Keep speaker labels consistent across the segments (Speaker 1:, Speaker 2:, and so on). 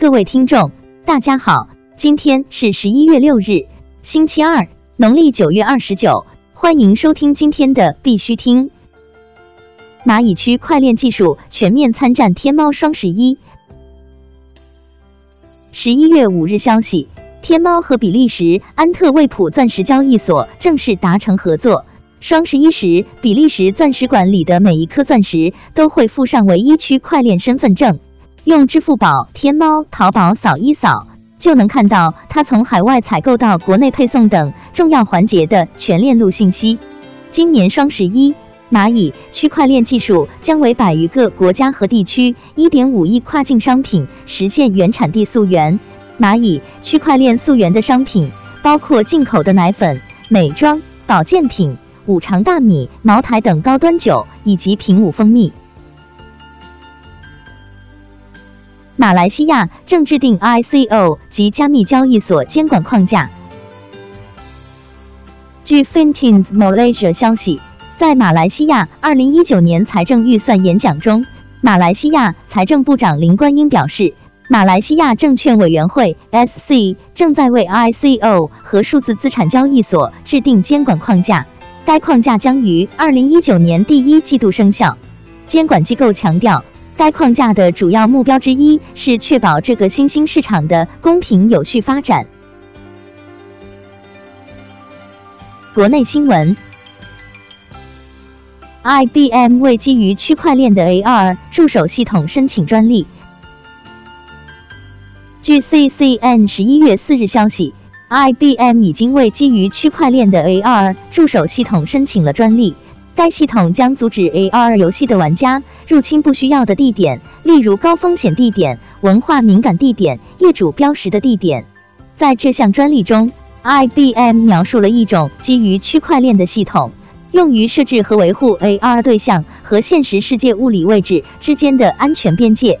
Speaker 1: 各位听众，大家好，今天是十一月六日，星期二，农历九月二十九，欢迎收听今天的必须听。蚂蚁区块链技术全面参战天猫双十一。十一月五日消息，天猫和比利时安特卫普钻石交易所正式达成合作。双十一时，比利时钻石馆里的每一颗钻石都会附上唯一区块链身份证，用支付宝、天猫、淘宝扫一扫，就能看到它从海外采购到国内配送等重要环节的全链路信息。今年双十一，蚂蚁区块链技术将为百余个国家和地区一点五亿跨境商品实现原产地溯源。蚂蚁区块链溯源的商品包括进口的奶粉、美妆、保健品。五常大米、茅台等高端酒以及平武蜂蜜。马来西亚正制定 ICO 及加密交易所监管框架。据 Fintins Malaysia 消息，在马来西亚二零一九年财政预算演讲中，马来西亚财政部长林冠英表示，马来西亚证券委员会 SC 正在为 ICO 和数字资产交易所制定监管框架。该框架将于二零一九年第一季度生效。监管机构强调，该框架的主要目标之一是确保这个新兴市场的公平有序发展。国内新闻：IBM 为基于区块链的 AR 助手系统申请专利。据 CCN 十一月四日消息。IBM 已经为基于区块链的 AR 助手系统申请了专利。该系统将阻止 AR 游戏的玩家入侵不需要的地点，例如高风险地点、文化敏感地点、业主标识的地点。在这项专利中，IBM 描述了一种基于区块链的系统，用于设置和维护 AR 对象和现实世界物理位置之间的安全边界。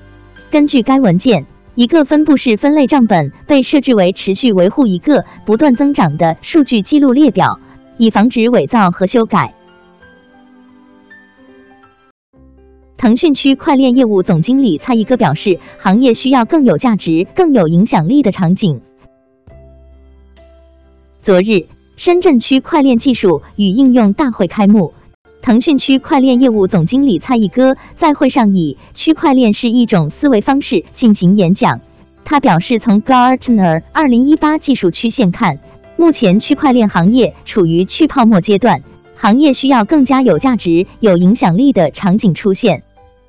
Speaker 1: 根据该文件。一个分布式分类账本被设置为持续维护一个不断增长的数据记录列表，以防止伪造和修改。腾讯区块链业务总经理蔡一哥表示，行业需要更有价值、更有影响力的场景。昨日，深圳区块链技术与应用大会开幕。腾讯区块链业务总经理蔡毅哥在会上以“区块链是一种思维方式”进行演讲。他表示，从 Gartner 二零一八技术曲线看，目前区块链行业处于去泡沫阶段，行业需要更加有价值、有影响力的场景出现。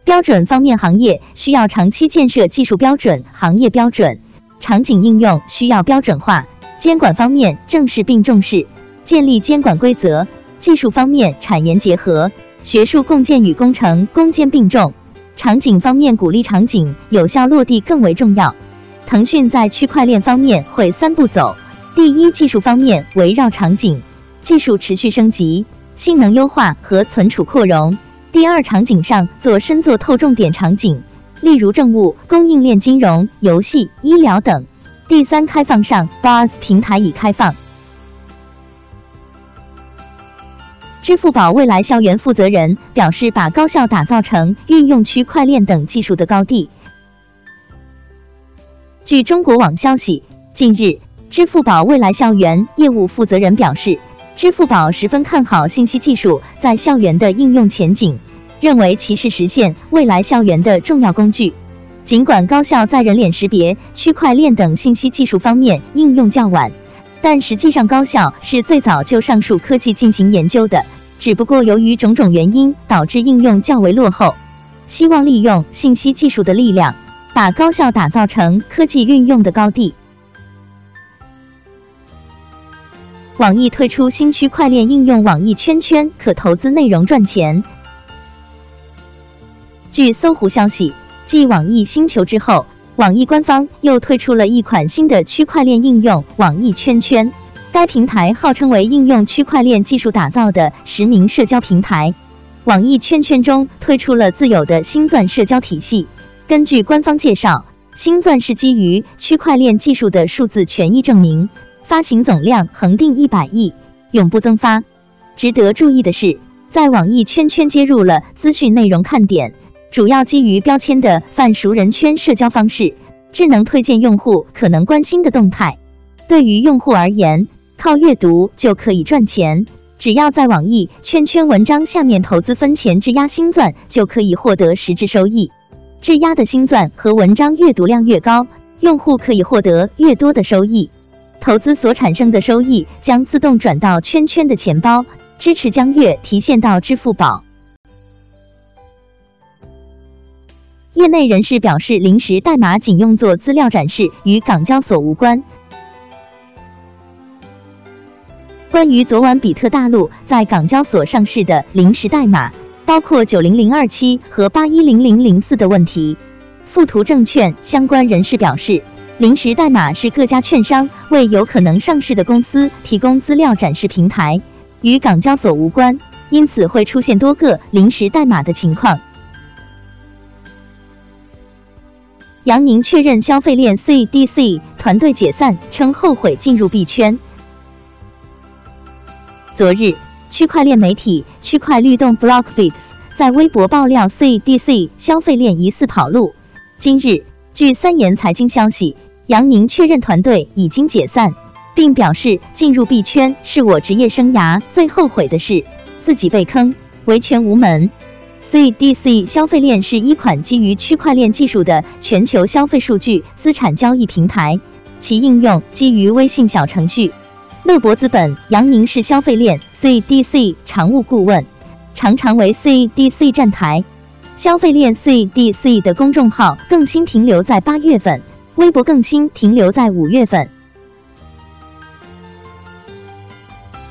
Speaker 1: 标准方面，行业需要长期建设技术标准、行业标准，场景应用需要标准化。监管方面，正视并重视，建立监管规则。技术方面，产研结合，学术共建与工程攻坚并重；场景方面，鼓励场景有效落地更为重要。腾讯在区块链方面会三步走：第一，技术方面围绕场景。技术持续升级、性能优化和存储扩容；第二，场景上做深做透重点场景，例如政务、供应链、金融、游戏、医疗等；第三，开放上 b a s 平台已开放。支付宝未来校园负责人表示，把高校打造成运用区块链等技术的高地。据中国网消息，近日，支付宝未来校园业务负责人表示，支付宝十分看好信息技术在校园的应用前景，认为其是实现未来校园的重要工具。尽管高校在人脸识别、区块链等信息技术方面应用较晚，但实际上高校是最早就上述科技进行研究的。只不过由于种种原因导致应用较为落后，希望利用信息技术的力量，把高校打造成科技运用的高地。网易推出新区块链应用网易圈圈，可投资内容赚钱。据搜狐消息，继网易星球之后，网易官方又推出了一款新的区块链应用网易圈圈。该平台号称为应用区块链技术打造的实名社交平台。网易圈圈中推出了自有的星钻社交体系。根据官方介绍，星钻是基于区块链技术的数字权益证明，发行总量恒定一百亿，永不增发。值得注意的是，在网易圈圈接入了资讯内容看点，主要基于标签的泛熟人圈社交方式。智能推荐用户可能关心的动态。对于用户而言，靠阅读就可以赚钱，只要在网易圈圈文章下面投资分钱质押星钻，就可以获得实质收益。质押的星钻和文章阅读量越高，用户可以获得越多的收益。投资所产生的收益将自动转到圈圈的钱包，支持将月提现到支付宝。业内人士表示，临时代码仅用作资料展示，与港交所无关。关于昨晚比特大陆在港交所上市的临时代码，包括九零零二七和八一零零零四的问题，富途证券相关人士表示，临时代码是各家券商为有可能上市的公司提供资料展示平台，与港交所无关，因此会出现多个临时代码的情况。杨宁确认消费链 CDC 团队解散，称后悔进入币圈。昨日，区块链媒体区块律动 Blockbits 在微博爆料 CDC 消费链疑似跑路。今日，据三言财经消息，杨宁确认团队已经解散，并表示进入币圈是我职业生涯最后悔的事，自己被坑，维权无门。CDC 消费链是一款基于区块链技术的全球消费数据资产交易平台，其应用基于微信小程序。乐博资本杨宁是消费链 CDC 常务顾问，常常为 CDC 站台。消费链 CDC 的公众号更新停留在八月份，微博更新停留在五月份。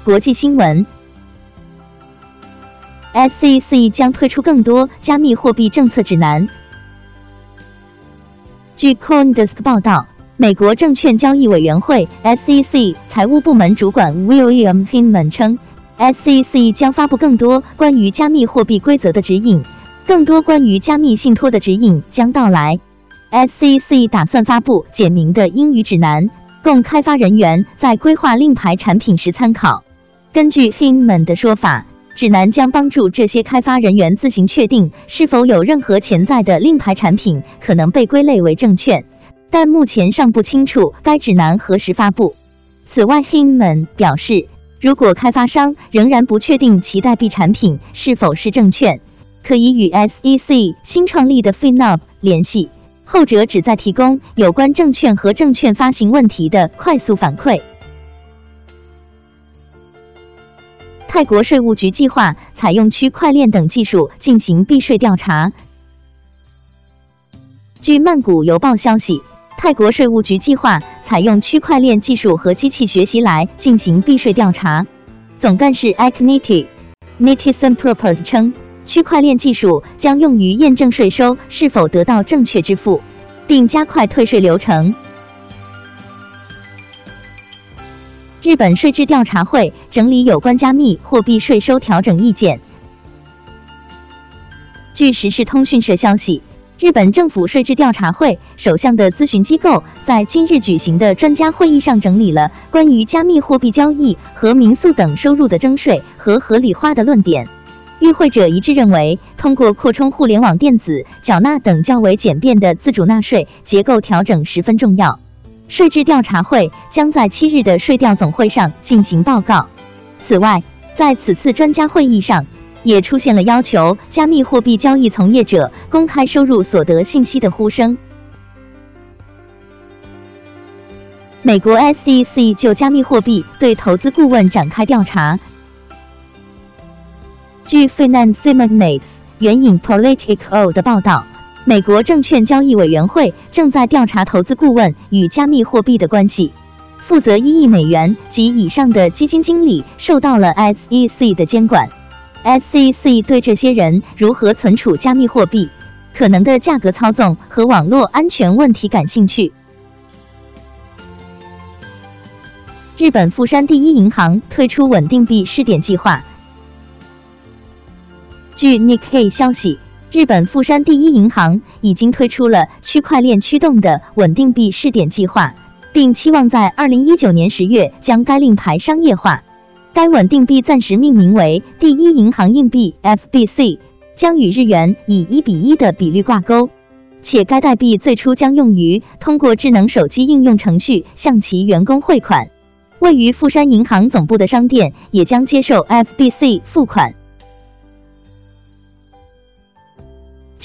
Speaker 1: 国际新闻。SEC 将推出更多加密货币政策指南。据 CoinDesk 报道，美国证券交易委员会 SEC 财务部门主管 William Hinman 称，SEC 将发布更多关于加密货币规则的指引，更多关于加密信托的指引将到来。SEC 打算发布简明的英语指南，供开发人员在规划令牌产品时参考。根据 Hinman 的说法。指南将帮助这些开发人员自行确定是否有任何潜在的令牌产品可能被归类为证券，但目前尚不清楚该指南何时发布。此外，Hinman 表示，如果开发商仍然不确定其代币产品是否是证券，可以与 SEC 新创立的 FinUp 联系，后者旨在提供有关证券和证券发行问题的快速反馈。泰国税务局计划采用区块链等技术进行避税调查。据曼谷邮报消息，泰国税务局计划采用区块链技术和机器学习来进行避税调查。总干事 Akniti Nitisan Propers 称，区块链技术将用于验证税收是否得到正确支付，并加快退税流程。日本税制调查会整理有关加密货币税收调整意见。据时事通讯社消息，日本政府税制调查会首相的咨询机构在今日举行的专家会议上整理了关于加密货币交易和民宿等收入的征税和合理化的论点。与会者一致认为，通过扩充互联网电子缴纳等较为简便的自主纳税结构调整十分重要。税制调查会将在七日的税调总会上进行报告。此外，在此次专家会议上，也出现了要求加密货币交易从业者公开收入所得信息的呼声。美国 SEC 就加密货币对投资顾问展开调查。据 Finance Magnates 援引 Politico 的报道。美国证券交易委员会正在调查投资顾问与加密货币的关系。负责一亿美元及以上的基金经理受到了 SEC 的监管。SEC 对这些人如何存储加密货币、可能的价格操纵和网络安全问题感兴趣。日本富山第一银行推出稳定币试点计划。据 Nikkei 消息。日本富山第一银行已经推出了区块链驱动的稳定币试点计划，并期望在二零一九年十月将该令牌商业化。该稳定币暂时命名为第一银行硬币 FBC，将与日元以一比一的比率挂钩。且该代币最初将用于通过智能手机应用程序向其员工汇款。位于富山银行总部的商店也将接受 FBC 付款。